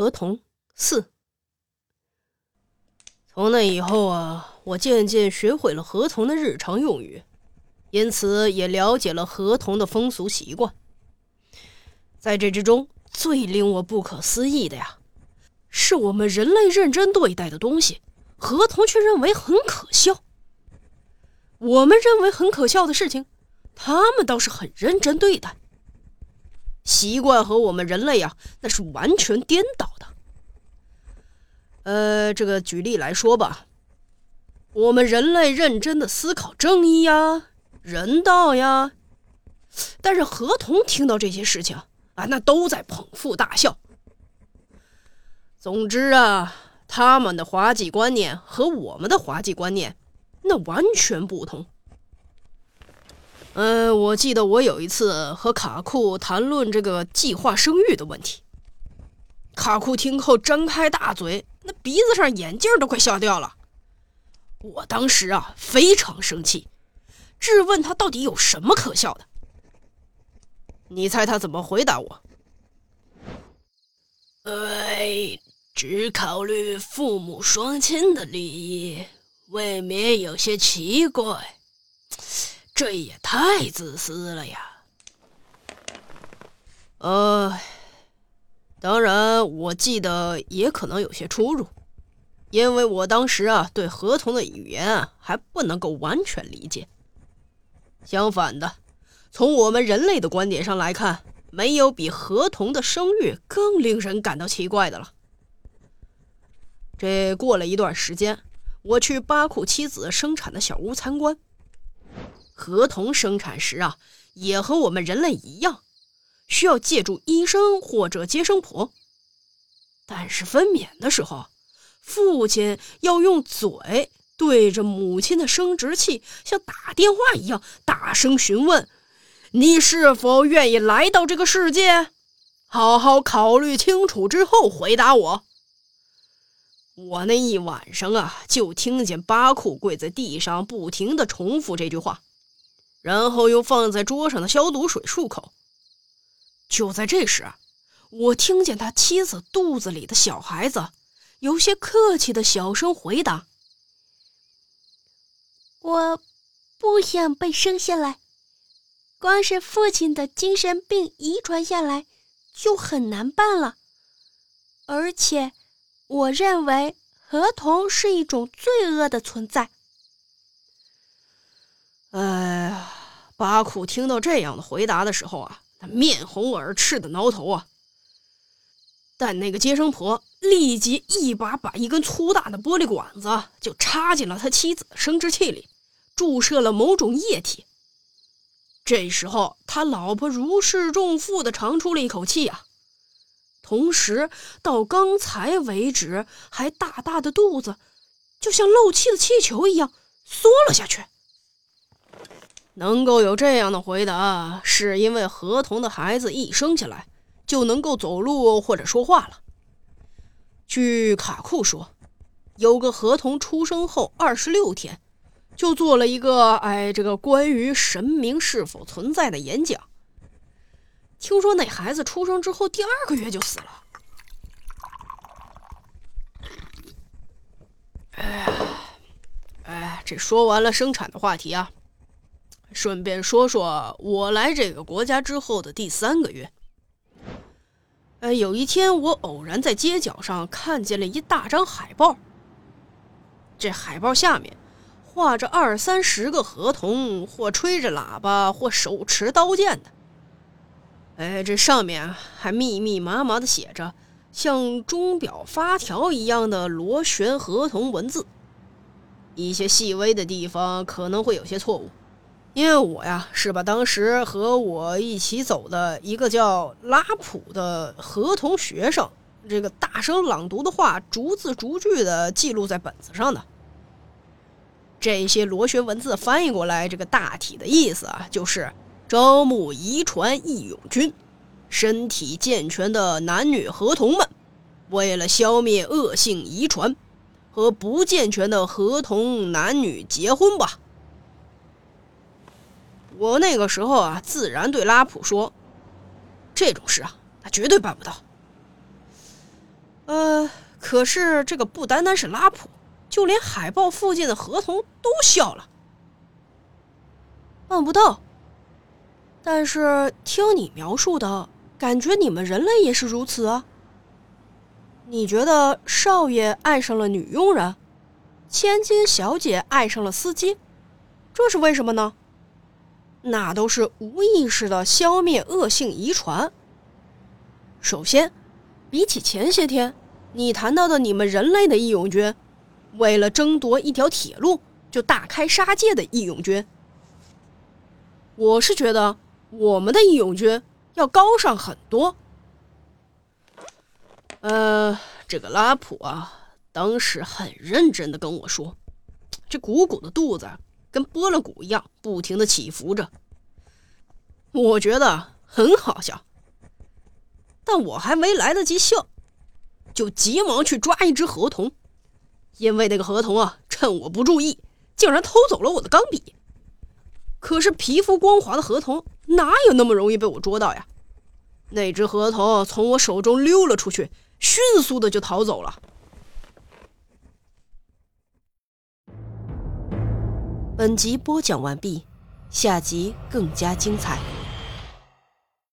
合同四。从那以后啊，我渐渐学会了合同的日常用语，因此也了解了合同的风俗习惯。在这之中，最令我不可思议的呀，是我们人类认真对待的东西，合同却认为很可笑。我们认为很可笑的事情，他们倒是很认真对待。习惯和我们人类呀，那是完全颠倒的。呃，这个举例来说吧，我们人类认真的思考正义呀、人道呀，但是合同听到这些事情啊，那都在捧腹大笑。总之啊，他们的滑稽观念和我们的滑稽观念那完全不同。嗯，我记得我有一次和卡库谈论这个计划生育的问题，卡库听后张开大嘴，那鼻子上眼镜都快笑掉了。我当时啊非常生气，质问他到底有什么可笑的。你猜他怎么回答我？哎，只考虑父母双亲的利益，未免有些奇怪。这也太自私了呀！呃，当然，我记得也可能有些出入，因为我当时啊对合同的语言啊还不能够完全理解。相反的，从我们人类的观点上来看，没有比合同的生育更令人感到奇怪的了。这过了一段时间，我去巴库妻子生产的小屋参观。合同生产时啊，也和我们人类一样，需要借助医生或者接生婆。但是分娩的时候，父亲要用嘴对着母亲的生殖器，像打电话一样大声询问：“你是否愿意来到这个世界？”好好考虑清楚之后回答我。我那一晚上啊，就听见巴库跪在地上，不停地重复这句话。然后又放在桌上的消毒水漱口。就在这时，我听见他妻子肚子里的小孩子有些客气的小声回答：“我不想被生下来，光是父亲的精神病遗传下来就很难办了。而且，我认为合同是一种罪恶的存在。”哎呀，巴库听到这样的回答的时候啊，他面红耳赤的挠头啊。但那个接生婆立即一把把一根粗大的玻璃管子就插进了他妻子的生殖器里，注射了某种液体。这时候，他老婆如释重负的长出了一口气啊，同时到刚才为止还大大的肚子，就像漏气的气球一样缩了下去。能够有这样的回答，是因为河童的孩子一生下来就能够走路或者说话了。据卡库说，有个河童出生后二十六天，就做了一个哎，这个关于神明是否存在的演讲。听说那孩子出生之后第二个月就死了。哎，哎，这说完了生产的话题啊。顺便说说我来这个国家之后的第三个月，哎，有一天我偶然在街角上看见了一大张海报。这海报下面画着二三十个合同，或吹着喇叭，或手持刀剑的。哎，这上面还密密麻麻的写着像钟表发条一样的螺旋合同文字，一些细微的地方可能会有些错误。因为我呀是把当时和我一起走的一个叫拉普的合同学生，这个大声朗读的话，逐字逐句的记录在本子上的。这些螺旋文字翻译过来，这个大体的意思啊，就是招募遗传义勇军，身体健全的男女合同们，为了消灭恶性遗传，和不健全的合同男女结婚吧。我那个时候啊，自然对拉普说：“这种事啊，他绝对办不到。”呃可是这个不单单是拉普，就连海豹附近的河童都笑了。办不到。但是听你描述的，感觉你们人类也是如此啊。你觉得少爷爱上了女佣人，千金小姐爱上了司机，这是为什么呢？那都是无意识的消灭恶性遗传。首先，比起前些天你谈到的你们人类的义勇军，为了争夺一条铁路就大开杀戒的义勇军，我是觉得。我们的义勇军要高尚很多。呃，这个拉普啊，当时很认真的跟我说，这鼓鼓的肚子跟拨了鼓一样，不停的起伏着。我觉得很好笑，但我还没来得及笑，就急忙去抓一只河童，因为那个河童啊，趁我不注意，竟然偷走了我的钢笔。可是皮肤光滑的河童哪有那么容易被我捉到呀？那只河童从我手中溜了出去，迅速的就逃走了。本集播讲完毕，下集更加精彩。